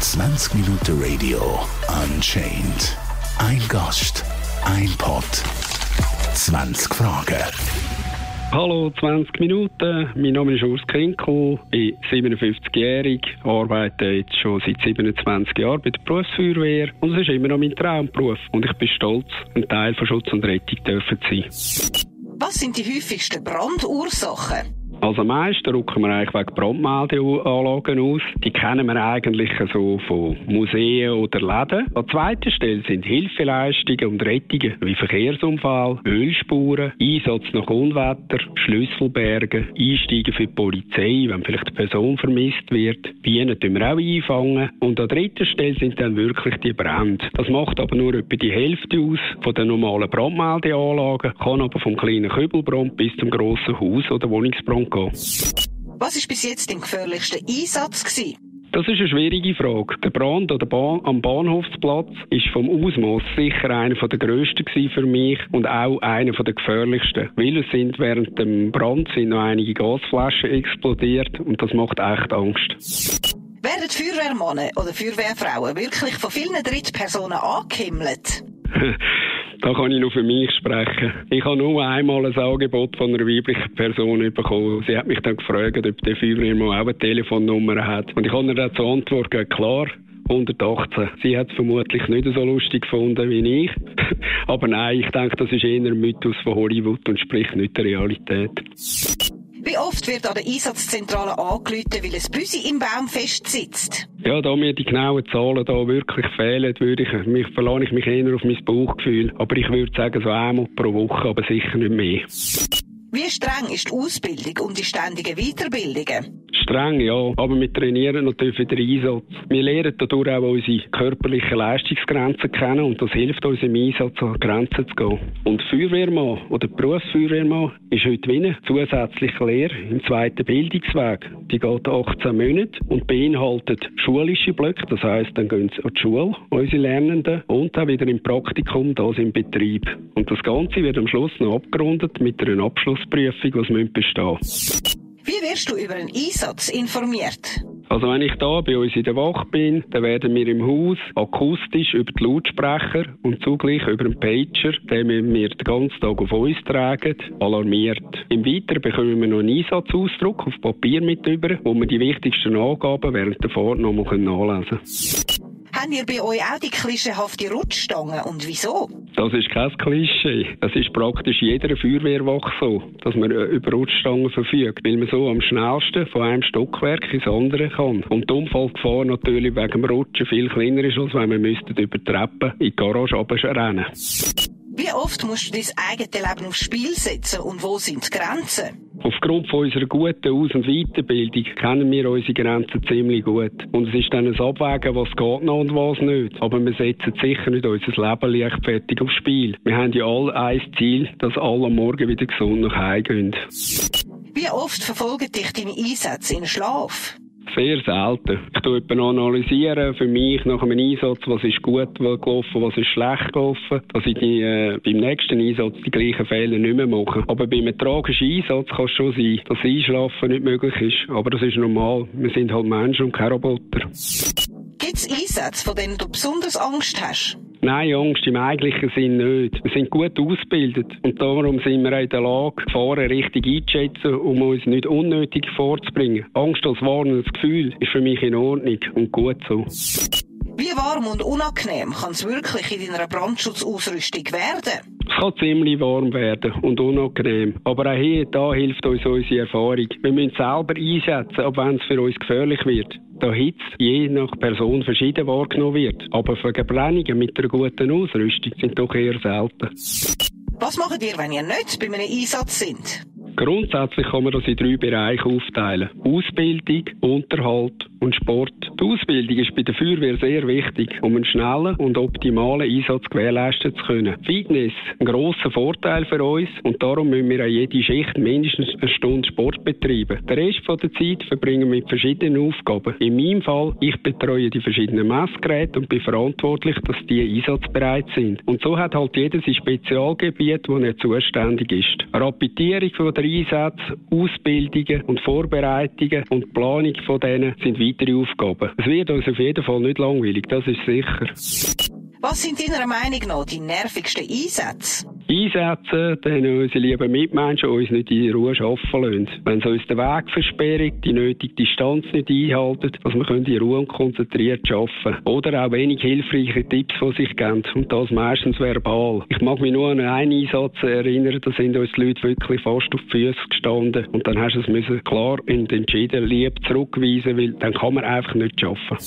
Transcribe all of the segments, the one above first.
20 Minuten Radio Unchained. Ein Gast, ein Pod, 20 Fragen. Hallo, 20 Minuten. Mein Name ist Urs Kinkel, bin 57-jährig, arbeite jetzt schon seit 27 Jahren bei der Berufsfeuerwehr und es ist immer noch mein Traumberuf und ich bin stolz, ein Teil von Schutz und Rettung dürfen sein. Was sind die häufigsten Brandursachen? Also am meisten rücken wir eigentlich wegen Brandmeldeanlagen aus. Die kennen wir eigentlich so von Museen oder Läden. An zweiter Stelle sind Hilfeleistungen und Rettungen wie Verkehrsunfall, Ölspuren, Einsatz nach Unwetter, Schlüsselberge, Einsteigen für die Polizei, wenn vielleicht eine Person vermisst wird. Bienen tun wir auch einfangen. Und an dritter Stelle sind dann wirklich die Brände. Das macht aber nur etwa die Hälfte aus von den normalen Brandmeldeanlagen, kann aber vom kleinen Kübelbrand bis zum grossen Haus- oder Wohnungsbrand gehen. Was war bis jetzt dein gefährlichster Einsatz? Gewesen? Das ist eine schwierige Frage. Der Brand an der Bahn, am Bahnhofsplatz ist vom Ausmaß sicher einer der grössten für mich und auch einer der gefährlichsten. Weil es sind während dem Brand sind noch einige Gasflaschen explodiert und das macht echt Angst. Werden Feuerwehrmänner oder Feuerwehrfrauen wirklich von vielen Drittpersonen angehimmelt? Da kann ich nur für mich sprechen. Ich habe nur einmal ein Angebot von einer weiblichen Person bekommen. Sie hat mich dann gefragt, ob der Feuerwehrmann auch eine Telefonnummer hat. Und ich habe ihr dann zur Antwort klar, 118. Sie hat es vermutlich nicht so lustig gefunden wie ich. Aber nein, ich denke, das ist eher ein Mythos von Hollywood und spricht nicht der Realität. Wie oft wird an der Einsatzzentrale angerufen, weil ein Büsi im Baum festsitzt? Ja, da mir die genauen Zahlen da wirklich fehlen, würde ich, mich, verlasse ich mich eher auf mein Bauchgefühl. Aber ich würde sagen, so einmal pro Woche, aber sicher nicht mehr. Wie streng ist die Ausbildung und die ständigen Weiterbildungen? Streng, ja. Aber wir trainieren natürlich wieder Einsatz. Wir lernen dadurch auch unsere körperlichen Leistungsgrenzen kennen und das hilft uns im Einsatz an Grenzen zu gehen. Und Feuerwehrmann oder Berufsfeuerwehrmann ist heute wie eine zusätzliche Lehre im zweiten Bildungsweg. Die geht 18 Monate und beinhaltet schulische Blöcke. Das heisst, dann gehen sie an die Schule, unsere Lernenden, und auch wieder im Praktikum, das im Betrieb. Und das Ganze wird am Schluss noch abgerundet mit einer Abschlussprüfung, was bestehen müssen. Wie wirst du über einen Einsatz informiert? Also wenn ich da bei uns in der Wache bin, dann werden wir im Haus akustisch über die Lautsprecher und zugleich über den Pager, den wir den ganzen Tag auf uns tragen, alarmiert. Im Weiteren bekommen wir noch einen Einsatzausdruck auf Papier mit über, wo wir die wichtigsten Angaben während der Fahrt noch mal nachlesen können. Haben ihr bei euch auch die klischeehafte Rutschstange und wieso? Das ist kein Klischee. Es ist praktisch jeder Feuerwehrwache so, dass man äh, über Rutschstangen verfügt, weil man so am schnellsten von einem Stockwerk ins andere kann. Und die Unfallgefahr natürlich wegen dem Rutschen viel kleiner ist, als wenn man müsste über Treppen in die Garage rennen Wie oft musst du dein eigenes Leben aufs Spiel setzen und wo sind die Grenzen? Aufgrund von unserer guten Aus- und Weiterbildung kennen wir unsere Grenzen ziemlich gut. Und es ist dann ein Abwägen, was geht noch und was nicht. Aber wir setzen sicher nicht unser Leben leichtfertig aufs Spiel. Wir haben ja alle ein Ziel, dass alle am Morgen wieder gesund nach Hause gehen. Wie oft verfolgen dich deine Einsätze in Schlaf? Sehr selten. Ich tue analysieren für mich nach einem Einsatz, was ist gut gelaufen, was ist schlecht gelaufen, dass ich die, äh, beim nächsten Einsatz die gleichen Fehler nicht mehr mache. Aber bei einem tragischen Einsatz kann es schon sein, dass Einschlafen nicht möglich ist. Aber das ist normal. Wir sind halt Menschen und keine Roboter. Gibt es Einsätze, von denen du besonders Angst hast? Nein, Angst im eigentlichen Sinn nicht. Wir sind gut ausgebildet und darum sind wir in der Lage, Gefahren richtig einzuschätzen, um uns nicht unnötig vorzubringen. Angst als warnendes Gefühl ist für mich in Ordnung und gut so. Wie warm und unangenehm kann es wirklich in deiner Brandschutzausrüstung werden? Es kann ziemlich warm werden und unangenehm. Aber auch hier da hilft uns unsere Erfahrung. Wir müssen selber einsetzen, ab wenn es für uns gefährlich wird. Da Hitze je nach Person verschieden wahrgenommen wird. Aber Verbrennungen mit einer guten Ausrüstung sind doch eher selten. Was macht ihr, wenn ihr nicht bei einem Einsatz sind? Grundsätzlich kann man das in drei Bereiche aufteilen. Ausbildung, Unterhalt und Sport. Die Ausbildung ist bei der Feuerwehr sehr wichtig, um einen schnellen und optimalen Einsatz gewährleisten zu können. Fitness ein grosser Vorteil für uns und darum müssen wir an jede Schicht mindestens eine Stunde Sport betreiben. Der Rest der Zeit verbringen wir mit verschiedenen Aufgaben. In meinem Fall, ich betreue die verschiedenen Messgeräte und bin verantwortlich, dass die einsatzbereit sind. Und so hat halt jeder sein Spezialgebiet, wo er zuständig ist. Rapidierung der Einsätze, Ausbildungen und Vorbereitungen und Planung von denen sind weitere Aufgaben. Es wird uns auf jeden Fall nicht langweilig, das ist sicher. Was sind deiner Meinung nach die nervigsten Einsätze? Einsätze, dann unsere lieben Mitmenschen uns nicht in Ruhe arbeiten lassen. Wenn sie uns den Weg versperren, die nötige Distanz nicht einhalten, dass wir in Ruhe und konzentriert arbeiten Oder auch wenig hilfreiche Tipps von sich geben. Und das meistens verbal. Ich mag mich nur an einen Einsatz erinnern, da sind uns die Leute wirklich fast auf die Füße gestanden. Und dann hast du es müssen klar und entschieden lieb zurückweisen, weil dann kann man einfach nicht arbeiten.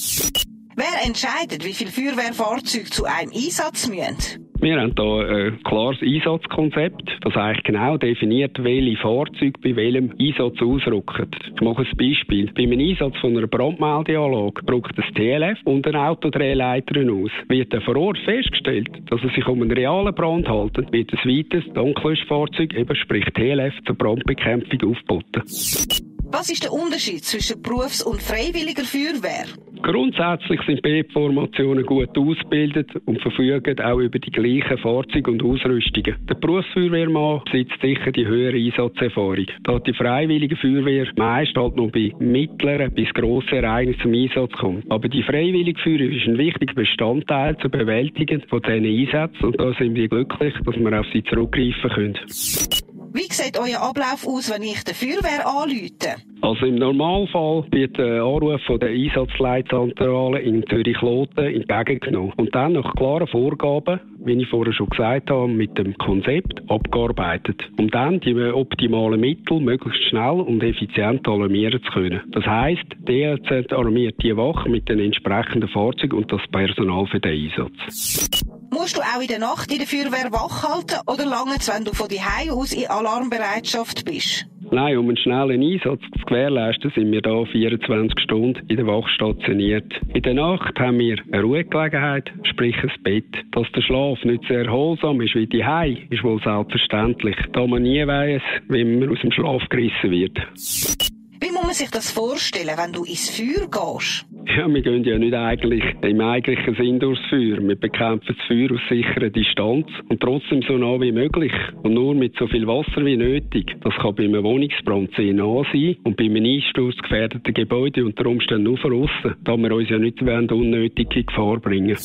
Wer entscheidet, wie viele Feuerwehrfahrzeuge zu einem Einsatz müssen? Wir haben hier ein klares Einsatzkonzept, das eigentlich genau definiert, welche Fahrzeuge bei welchem Einsatz ausrücken. Ich mache ein Beispiel. Bei einem Einsatz von einer Brandmeldeanlage braucht das TLF und eine Autodrehleiter aus. Wird dann vor Ort festgestellt, dass es sich um einen realen Brand handelt, wird ein weiteres Dunkelfahrzeug, eben sprich TLF, zur Brandbekämpfung aufgeboten. Was ist der Unterschied zwischen Berufs- und freiwilliger Feuerwehr? Grundsätzlich sind B-Formationen gut ausgebildet und verfügen auch über die gleichen Fahrzeuge und Ausrüstungen. Der Berufsfeuerwehrmann besitzt sicher die höhere Einsatzerfahrung. Da die freiwillige Feuerwehr meist halt noch bei mittleren bis grossen Ereignissen zum Einsatz kommt. Aber die freiwillige Feuerwehr ist ein wichtiger Bestandteil zur Bewältigung von diesen Einsätzen und da sind wir glücklich, dass wir auf sie zurückgreifen können. Wie sieht euer Ablauf aus, wenn ich der Feuerwehr anrufe? Also im Normalfall wird der Anruf von der Einsatzleitzentrale in Zürich-Loten entgegengenommen und dann nach klaren Vorgaben, wie ich vorher schon gesagt habe, mit dem Konzept abgearbeitet, um dann die optimalen Mittel möglichst schnell und effizient alarmieren zu können. Das heisst, der alarmiert die Wache mit den entsprechenden Fahrzeugen und das Personal für den Einsatz. Musst du auch in der Nacht in der Feuerwehr wach halten oder lange wenn du von die aus in Alarmbereitschaft bist? Nein, um einen schnellen Einsatz zu gewährleisten, sind wir hier 24 Stunden in der Wache stationiert. In der Nacht haben wir eine Ruhegelegenheit, sprich ein Bett. Dass der Schlaf nicht so erholsam ist wie die Hai, ist wohl selbstverständlich, da man nie weiß, wie man aus dem Schlaf gerissen wird. Wie muss man sich das vorstellen, wenn du ins Feuer gehst? Ja, wir gehen ja nicht eigentlich im eigentlichen Sinn durchs Feuer. Wir bekämpfen das Feuer aus sicherer Distanz und trotzdem so nah wie möglich und nur mit so viel Wasser wie nötig. Das kann bei einem Wohnungsbrand sehr nah sein und bei einem Einsturz gefährdeten Gebäude unter Umständen nur von aussen, da wir uns ja nicht unnötige Gefahr bringen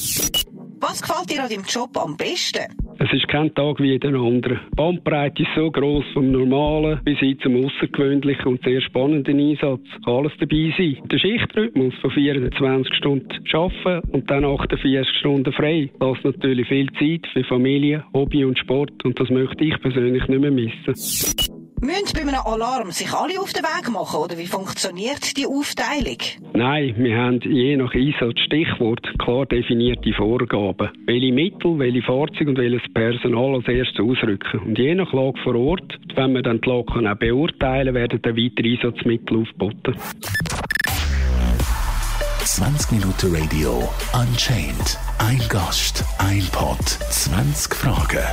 Was gefällt dir an deinem Job am besten? Es ist kein Tag wie der andere. Die Bandbreite ist so gross vom normalen bis hin zum außergewöhnlichen und sehr spannenden Einsatz. Kann alles dabei sein. Der Schichtrhythmus von 24 Stunden arbeiten und dann 48 Stunden frei. Das natürlich viel Zeit für Familie, Hobby und Sport und das möchte ich persönlich nicht mehr missen. Müssen bei einem Alarm sich alle auf den Weg machen oder wie funktioniert die Aufteilung? Nein, wir haben je nach Einsatz Stichwort klar definierte Vorgaben. Welche Mittel, welche Fahrzeuge und welches Personal als erstes ausrücken. Und je nach Lage vor Ort, wenn wir dann die Lage auch beurteilen, werden dann weitere Einsatzmittel aufgeboten. 20 Minuten Radio Unchained. Ein Gast, ein Pod, 20 Fragen.